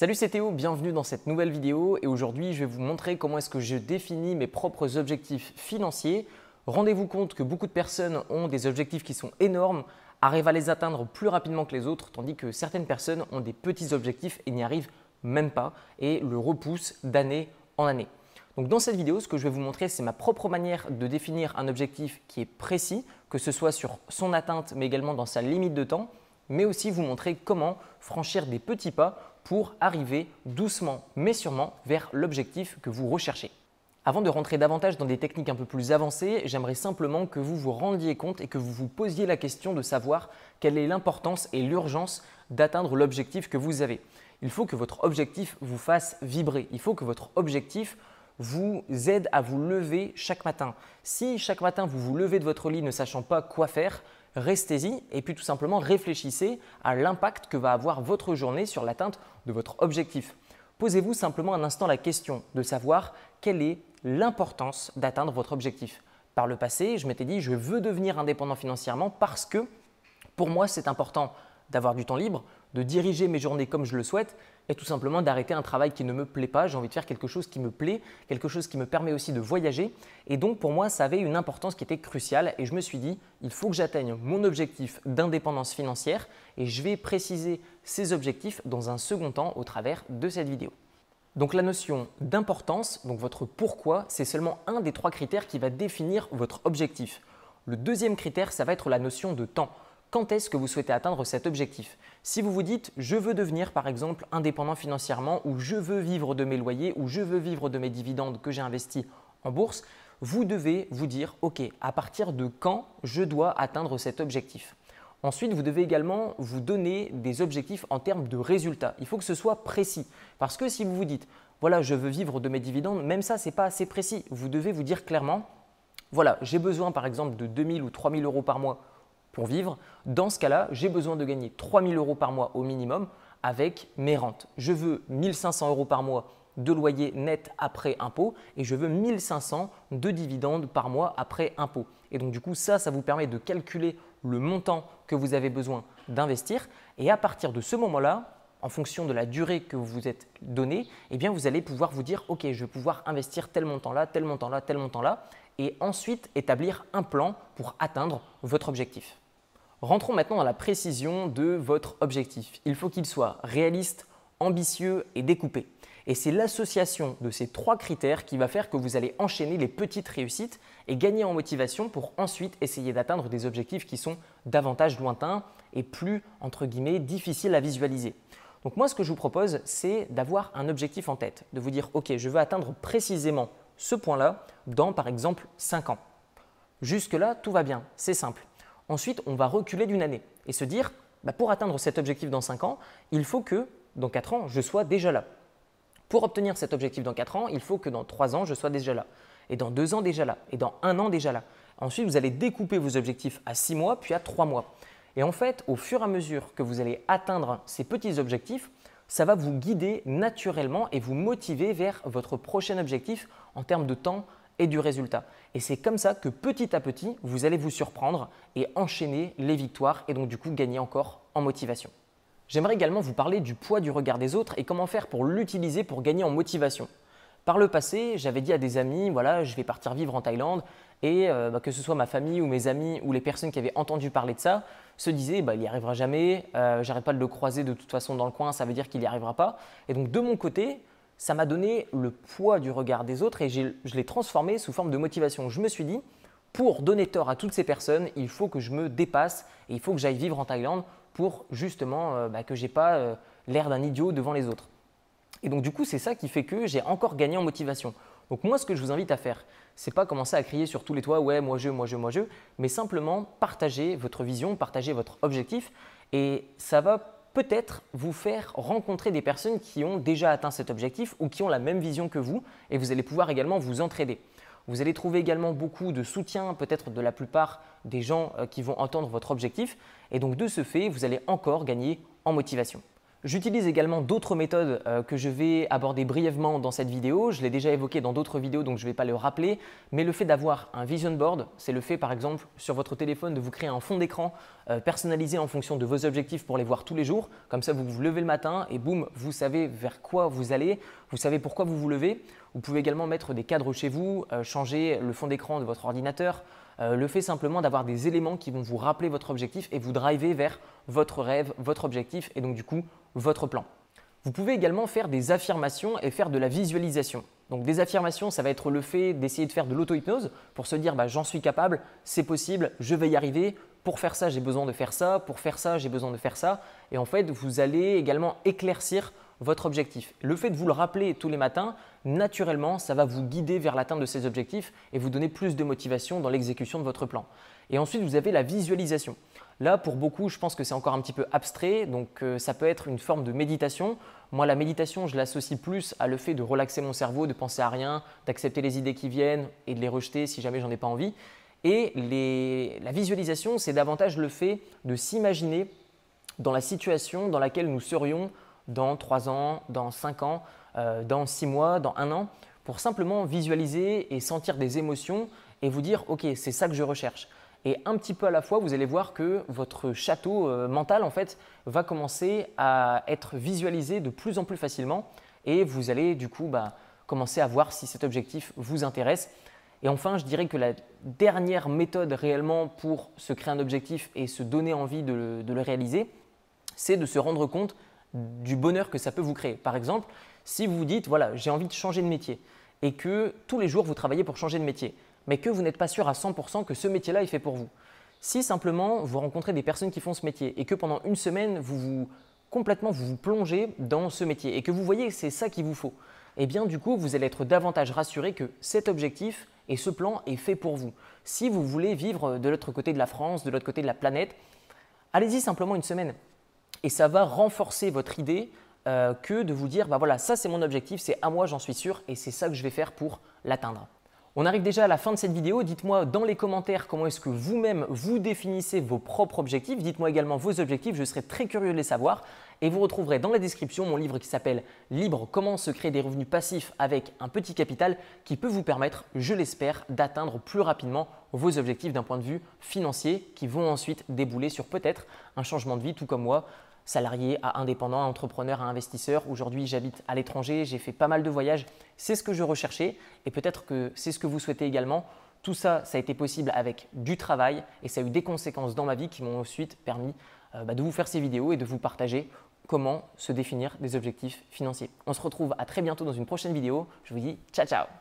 Salut c'est Théo, bienvenue dans cette nouvelle vidéo et aujourd'hui je vais vous montrer comment est-ce que je définis mes propres objectifs financiers. Rendez-vous compte que beaucoup de personnes ont des objectifs qui sont énormes, arrivent à les atteindre plus rapidement que les autres, tandis que certaines personnes ont des petits objectifs et n'y arrivent même pas et le repoussent d'année en année. Donc dans cette vidéo, ce que je vais vous montrer, c'est ma propre manière de définir un objectif qui est précis, que ce soit sur son atteinte, mais également dans sa limite de temps, mais aussi vous montrer comment franchir des petits pas pour arriver doucement mais sûrement vers l'objectif que vous recherchez. Avant de rentrer davantage dans des techniques un peu plus avancées, j'aimerais simplement que vous vous rendiez compte et que vous vous posiez la question de savoir quelle est l'importance et l'urgence d'atteindre l'objectif que vous avez. Il faut que votre objectif vous fasse vibrer. Il faut que votre objectif vous aide à vous lever chaque matin. Si chaque matin vous vous levez de votre lit ne sachant pas quoi faire, restez-y et puis tout simplement réfléchissez à l'impact que va avoir votre journée sur l'atteinte de votre objectif. Posez-vous simplement un instant la question de savoir quelle est l'importance d'atteindre votre objectif. Par le passé, je m'étais dit je veux devenir indépendant financièrement parce que pour moi c'est important d'avoir du temps libre, de diriger mes journées comme je le souhaite et tout simplement d'arrêter un travail qui ne me plaît pas. J'ai envie de faire quelque chose qui me plaît, quelque chose qui me permet aussi de voyager. Et donc pour moi, ça avait une importance qui était cruciale et je me suis dit, il faut que j'atteigne mon objectif d'indépendance financière et je vais préciser ces objectifs dans un second temps au travers de cette vidéo. Donc la notion d'importance, donc votre pourquoi, c'est seulement un des trois critères qui va définir votre objectif. Le deuxième critère, ça va être la notion de temps quand est-ce que vous souhaitez atteindre cet objectif? Si vous vous dites je veux devenir par exemple indépendant financièrement ou je veux vivre de mes loyers ou je veux vivre de mes dividendes que j'ai investis en bourse, vous devez vous dire ok, à partir de quand je dois atteindre cet objectif? Ensuite, vous devez également vous donner des objectifs en termes de résultats. Il faut que ce soit précis. Parce que si vous vous dites, voilà, je veux vivre de mes dividendes, même ça, ce n'est pas assez précis. Vous devez vous dire clairement, voilà, j'ai besoin par exemple de 2000 ou 3000 euros par mois pour vivre. Dans ce cas-là, j'ai besoin de gagner 3 000 euros par mois au minimum avec mes rentes. Je veux 1500 euros par mois de loyer net après impôt et je veux 1500 de dividendes par mois après impôt. Et donc du coup, ça, ça vous permet de calculer le montant que vous avez besoin d'investir. Et à partir de ce moment-là, en fonction de la durée que vous vous êtes donné, eh bien vous allez pouvoir vous dire, OK, je vais pouvoir investir tel montant-là, tel montant-là, tel montant-là, et ensuite établir un plan pour atteindre votre objectif. Rentrons maintenant dans la précision de votre objectif. Il faut qu'il soit réaliste, ambitieux et découpé. Et c'est l'association de ces trois critères qui va faire que vous allez enchaîner les petites réussites et gagner en motivation pour ensuite essayer d'atteindre des objectifs qui sont davantage lointains et plus, entre guillemets, difficiles à visualiser. Donc moi, ce que je vous propose, c'est d'avoir un objectif en tête, de vous dire, OK, je veux atteindre précisément ce point-là dans, par exemple, 5 ans. Jusque-là, tout va bien, c'est simple. Ensuite, on va reculer d'une année et se dire, bah, pour atteindre cet objectif dans 5 ans, il faut que dans 4 ans, je sois déjà là. Pour obtenir cet objectif dans 4 ans, il faut que dans 3 ans, je sois déjà là. Et dans 2 ans déjà là. Et dans 1 an déjà là. Ensuite, vous allez découper vos objectifs à 6 mois, puis à 3 mois. Et en fait, au fur et à mesure que vous allez atteindre ces petits objectifs, ça va vous guider naturellement et vous motiver vers votre prochain objectif en termes de temps, et du résultat. Et c'est comme ça que petit à petit, vous allez vous surprendre et enchaîner les victoires et donc du coup gagner encore en motivation. J'aimerais également vous parler du poids du regard des autres et comment faire pour l'utiliser pour gagner en motivation. Par le passé, j'avais dit à des amis, voilà, je vais partir vivre en Thaïlande et euh, bah, que ce soit ma famille ou mes amis ou les personnes qui avaient entendu parler de ça, se disaient, bah, il n'y arrivera jamais, euh, j'arrête pas de le croiser de toute façon dans le coin, ça veut dire qu'il n'y arrivera pas. Et donc de mon côté, ça m'a donné le poids du regard des autres et je l'ai transformé sous forme de motivation. Je me suis dit, pour donner tort à toutes ces personnes, il faut que je me dépasse et il faut que j'aille vivre en Thaïlande pour justement euh, bah, que je n'ai pas euh, l'air d'un idiot devant les autres. Et donc du coup, c'est ça qui fait que j'ai encore gagné en motivation. Donc moi, ce que je vous invite à faire, c'est pas commencer à crier sur tous les toits, ouais, moi je, moi je, moi je, mais simplement partager votre vision, partager votre objectif, et ça va peut-être vous faire rencontrer des personnes qui ont déjà atteint cet objectif ou qui ont la même vision que vous et vous allez pouvoir également vous entraider. Vous allez trouver également beaucoup de soutien peut-être de la plupart des gens euh, qui vont entendre votre objectif et donc de ce fait, vous allez encore gagner en motivation. J'utilise également d'autres méthodes euh, que je vais aborder brièvement dans cette vidéo. Je l'ai déjà évoqué dans d'autres vidéos, donc je ne vais pas le rappeler. Mais le fait d'avoir un vision board, c'est le fait par exemple sur votre téléphone de vous créer un fond d'écran euh, personnalisé en fonction de vos objectifs pour les voir tous les jours. Comme ça, vous vous levez le matin et boum, vous savez vers quoi vous allez, vous savez pourquoi vous vous levez. Vous pouvez également mettre des cadres chez vous, euh, changer le fond d'écran de votre ordinateur, le fait simplement d'avoir des éléments qui vont vous rappeler votre objectif et vous driver vers votre rêve, votre objectif et donc du coup votre plan. Vous pouvez également faire des affirmations et faire de la visualisation. Donc des affirmations, ça va être le fait d'essayer de faire de l'auto-hypnose pour se dire bah, j'en suis capable, c'est possible, je vais y arriver. Pour faire ça, j'ai besoin de faire ça. Pour faire ça, j'ai besoin de faire ça. Et en fait, vous allez également éclaircir votre objectif. Le fait de vous le rappeler tous les matins, naturellement, ça va vous guider vers l'atteinte de ces objectifs et vous donner plus de motivation dans l'exécution de votre plan. Et ensuite, vous avez la visualisation. Là, pour beaucoup, je pense que c'est encore un petit peu abstrait, donc euh, ça peut être une forme de méditation. Moi, la méditation, je l'associe plus à le fait de relaxer mon cerveau, de penser à rien, d'accepter les idées qui viennent et de les rejeter si jamais j'en ai pas envie. Et la visualisation, c'est davantage le fait de s'imaginer dans la situation dans laquelle nous serions dans 3 ans, dans 5 ans, dans 6 mois, dans 1 an, pour simplement visualiser et sentir des émotions et vous dire, OK, c'est ça que je recherche. Et un petit peu à la fois, vous allez voir que votre château euh, mental, en fait, va commencer à être visualisé de plus en plus facilement. Et vous allez, du coup, bah, commencer à voir si cet objectif vous intéresse. Et enfin, je dirais que la dernière méthode réellement pour se créer un objectif et se donner envie de le réaliser, c'est de se rendre compte du bonheur que ça peut vous créer. Par exemple, si vous vous dites, voilà, j'ai envie de changer de métier et que tous les jours vous travaillez pour changer de métier, mais que vous n'êtes pas sûr à 100% que ce métier-là est fait pour vous. Si simplement vous rencontrez des personnes qui font ce métier et que pendant une semaine vous vous complètement vous, plongez dans ce métier et que vous voyez que c'est ça qu'il vous faut, eh bien du coup vous allez être davantage rassuré que cet objectif et ce plan est fait pour vous. Si vous voulez vivre de l'autre côté de la France, de l'autre côté de la planète, allez-y simplement une semaine et ça va renforcer votre idée euh, que de vous dire bah voilà ça c'est mon objectif, c'est à moi j'en suis sûr et c'est ça que je vais faire pour l'atteindre. On arrive déjà à la fin de cette vidéo. Dites-moi dans les commentaires comment est-ce que vous-même vous définissez vos propres objectifs. Dites-moi également vos objectifs, je serais très curieux de les savoir. Et vous retrouverez dans la description mon livre qui s'appelle Libre, comment se créer des revenus passifs avec un petit capital qui peut vous permettre, je l'espère, d'atteindre plus rapidement vos objectifs d'un point de vue financier qui vont ensuite débouler sur peut-être un changement de vie tout comme moi salarié à indépendant, à entrepreneur, à investisseur. Aujourd'hui, j'habite à l'étranger, j'ai fait pas mal de voyages. C'est ce que je recherchais et peut-être que c'est ce que vous souhaitez également. Tout ça, ça a été possible avec du travail et ça a eu des conséquences dans ma vie qui m'ont ensuite permis euh, bah, de vous faire ces vidéos et de vous partager comment se définir des objectifs financiers. On se retrouve à très bientôt dans une prochaine vidéo. Je vous dis ciao ciao